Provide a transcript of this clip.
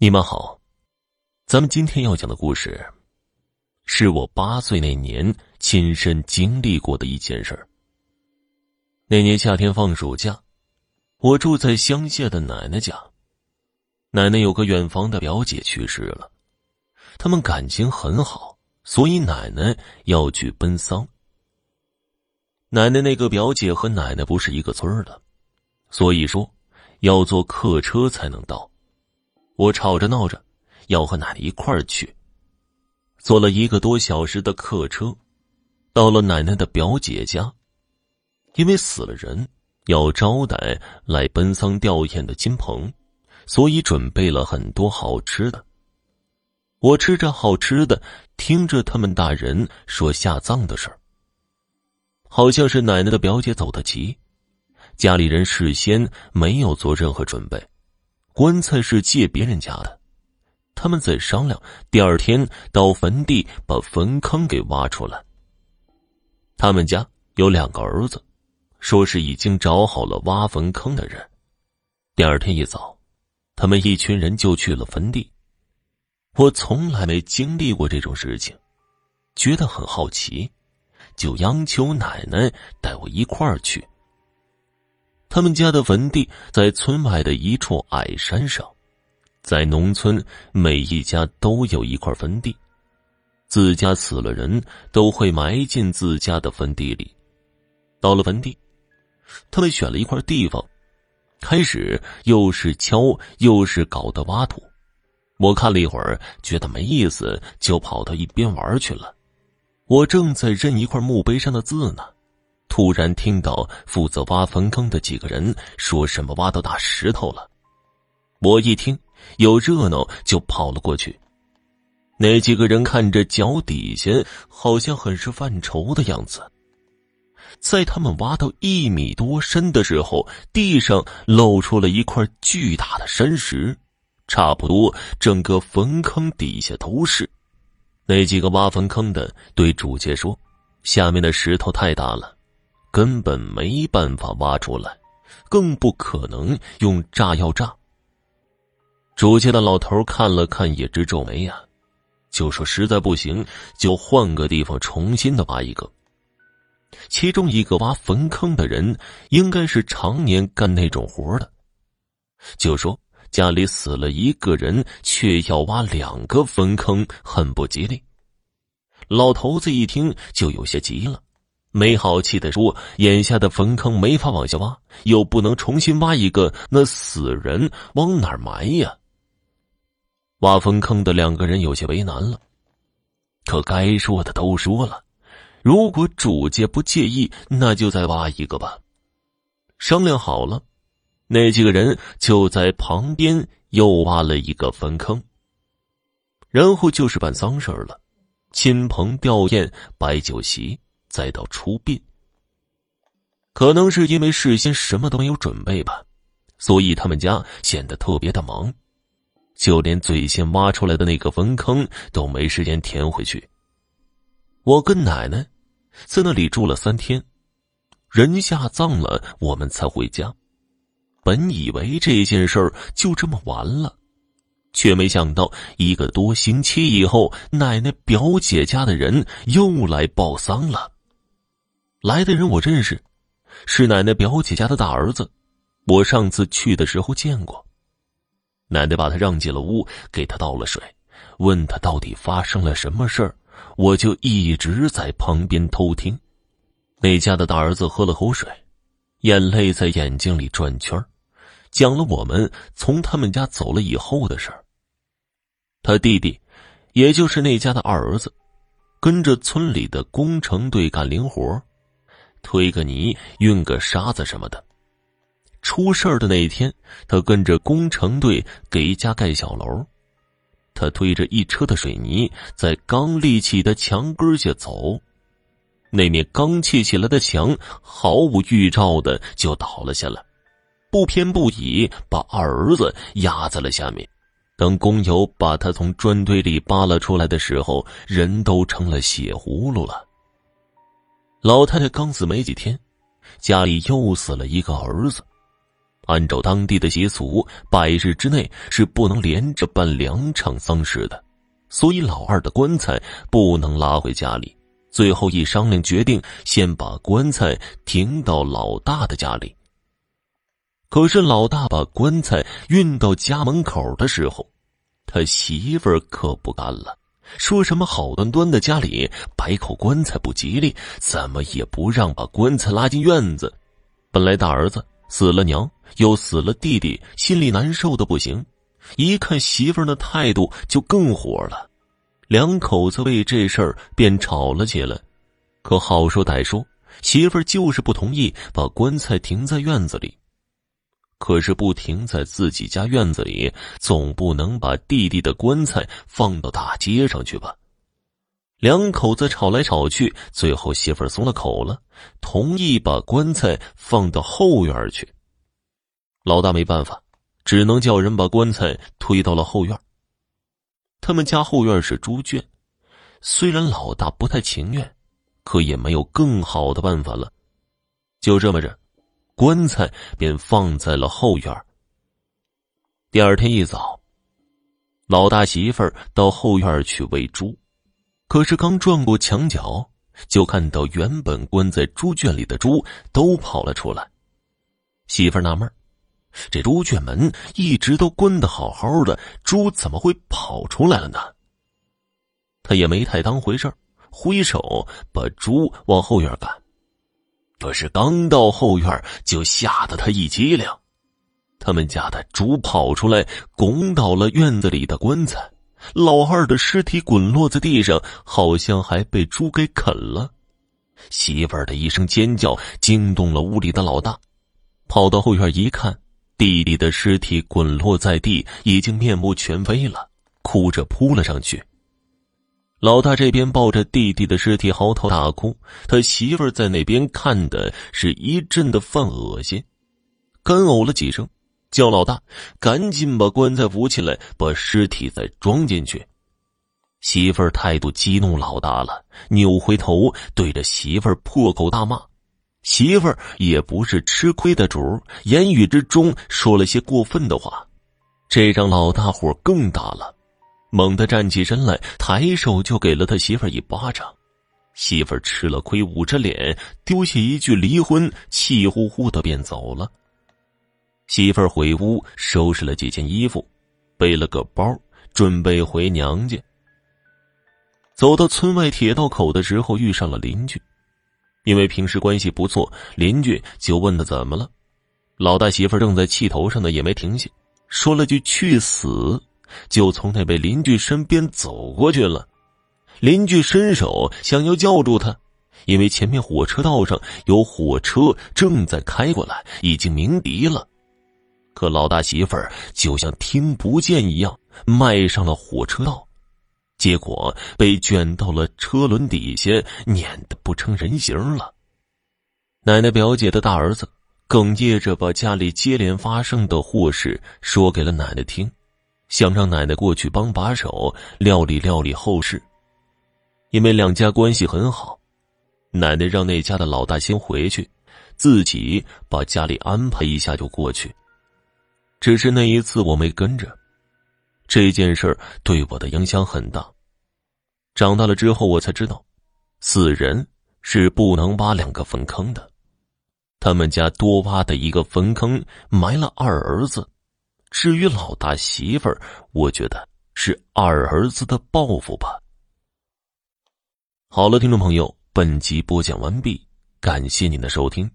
你们好，咱们今天要讲的故事，是我八岁那年亲身经历过的一件事儿。那年夏天放暑假，我住在乡下的奶奶家，奶奶有个远房的表姐去世了，他们感情很好，所以奶奶要去奔丧。奶奶那个表姐和奶奶不是一个村儿的，所以说要坐客车才能到。我吵着闹着，要和奶奶一块儿去。坐了一个多小时的客车，到了奶奶的表姐家。因为死了人，要招待来奔丧吊唁的亲朋，所以准备了很多好吃的。我吃着好吃的，听着他们大人说下葬的事儿。好像是奶奶的表姐走得急，家里人事先没有做任何准备。棺材是借别人家的，他们在商量，第二天到坟地把坟坑给挖出来。他们家有两个儿子，说是已经找好了挖坟坑的人。第二天一早，他们一群人就去了坟地。我从来没经历过这种事情，觉得很好奇，就央求奶奶带我一块儿去。他们家的坟地在村外的一处矮山上，在农村，每一家都有一块坟地，自家死了人都会埋进自家的坟地里。到了坟地，他们选了一块地方，开始又是敲又是搞的挖土。我看了一会儿，觉得没意思，就跑到一边玩去了。我正在认一块墓碑上的字呢。突然听到负责挖坟坑的几个人说什么挖到大石头了，我一听有热闹就跑了过去。那几个人看着脚底下好像很是犯愁的样子。在他们挖到一米多深的时候，地上露出了一块巨大的山石，差不多整个坟坑底下都是。那几个挖坟坑的对主界说：“下面的石头太大了。”根本没办法挖出来，更不可能用炸药炸。主家的老头看了看，也直皱眉呀，就说：“实在不行，就换个地方重新的挖一个。”其中一个挖坟坑的人，应该是常年干那种活的，就说家里死了一个人，却要挖两个坟坑，很不吉利。老头子一听，就有些急了。没好气的说：“眼下的坟坑没法往下挖，又不能重新挖一个，那死人往哪儿埋呀？”挖坟坑的两个人有些为难了，可该说的都说了，如果主家不介意，那就再挖一个吧。商量好了，那几个人就在旁边又挖了一个坟坑，然后就是办丧事了，亲朋吊唁，摆酒席。再到出殡，可能是因为事先什么都没有准备吧，所以他们家显得特别的忙，就连最先挖出来的那个坟坑都没时间填回去。我跟奶奶在那里住了三天，人下葬了，我们才回家。本以为这件事儿就这么完了。却没想到，一个多星期以后，奶奶表姐家的人又来报丧了。来的人我认识，是奶奶表姐家的大儿子，我上次去的时候见过。奶奶把他让进了屋，给他倒了水，问他到底发生了什么事儿。我就一直在旁边偷听。那家的大儿子喝了口水，眼泪在眼睛里转圈讲了我们从他们家走了以后的事儿。他弟弟，也就是那家的二儿子，跟着村里的工程队干零活。推个泥、运个沙子什么的。出事儿的那一天，他跟着工程队给一家盖小楼。他推着一车的水泥，在刚立起的墙根下走，那面刚砌起来的墙毫无预兆的就倒了下来，不偏不倚把二儿子压在了下面。等工友把他从砖堆里扒拉出来的时候，人都成了血葫芦了。老太太刚死没几天，家里又死了一个儿子，按照当地的习俗，百日之内是不能连着办两场丧事的，所以老二的棺材不能拉回家里。最后一商量，决定先把棺材停到老大的家里。可是老大把棺材运到家门口的时候，他媳妇儿可不干了，说什么好端端的家里摆口棺材不吉利，怎么也不让把棺材拉进院子。本来大儿子死了娘，又死了弟弟，心里难受的不行，一看媳妇儿的态度就更火了。两口子为这事儿便吵了起来，可好说歹说，媳妇儿就是不同意把棺材停在院子里。可是不停在自己家院子里，总不能把弟弟的棺材放到大街上去吧？两口子吵来吵去，最后媳妇松了口了，同意把棺材放到后院去。老大没办法，只能叫人把棺材推到了后院。他们家后院是猪圈，虽然老大不太情愿，可也没有更好的办法了。就这么着，棺材便放在了后院。第二天一早，老大媳妇儿到后院去喂猪，可是刚转过墙角，就看到原本关在猪圈里的猪都跑了出来。媳妇纳闷。这猪圈门一直都关得好好的，猪怎么会跑出来了呢？他也没太当回事挥手把猪往后院赶。可是刚到后院，就吓得他一激灵。他们家的猪跑出来，拱倒了院子里的棺材，老二的尸体滚落在地上，好像还被猪给啃了。媳妇儿的一声尖叫惊动了屋里的老大，跑到后院一看。弟弟的尸体滚落在地，已经面目全非了，哭着扑了上去。老大这边抱着弟弟的尸体嚎啕大哭，他媳妇儿在那边看的是一阵的犯恶心，干呕了几声，叫老大赶紧把棺材扶起来，把尸体再装进去。媳妇儿态度激怒老大了，扭回头对着媳妇儿破口大骂。媳妇儿也不是吃亏的主言语之中说了些过分的话，这让老大火更大了，猛地站起身来，抬手就给了他媳妇儿一巴掌。媳妇儿吃了亏，捂着脸，丢下一句离婚，气呼呼的便走了。媳妇儿回屋收拾了几件衣服，背了个包，准备回娘家。走到村外铁道口的时候，遇上了邻居。因为平时关系不错，邻居就问他怎么了。老大媳妇正在气头上呢，也没停下，说了句“去死”，就从那位邻居身边走过去了。邻居伸手想要叫住他，因为前面火车道上有火车正在开过来，已经鸣笛了。可老大媳妇儿就像听不见一样，迈上了火车道。结果被卷到了车轮底下，碾得不成人形了。奶奶表姐的大儿子哽咽着把家里接连发生的祸事说给了奶奶听，想让奶奶过去帮把手料理料理后事。因为两家关系很好，奶奶让那家的老大先回去，自己把家里安排一下就过去。只是那一次我没跟着。这件事对我的影响很大。长大了之后，我才知道，死人是不能挖两个坟坑的。他们家多挖的一个坟坑，埋了二儿子。至于老大媳妇儿，我觉得是二儿子的报复吧。好了，听众朋友，本集播讲完毕，感谢您的收听。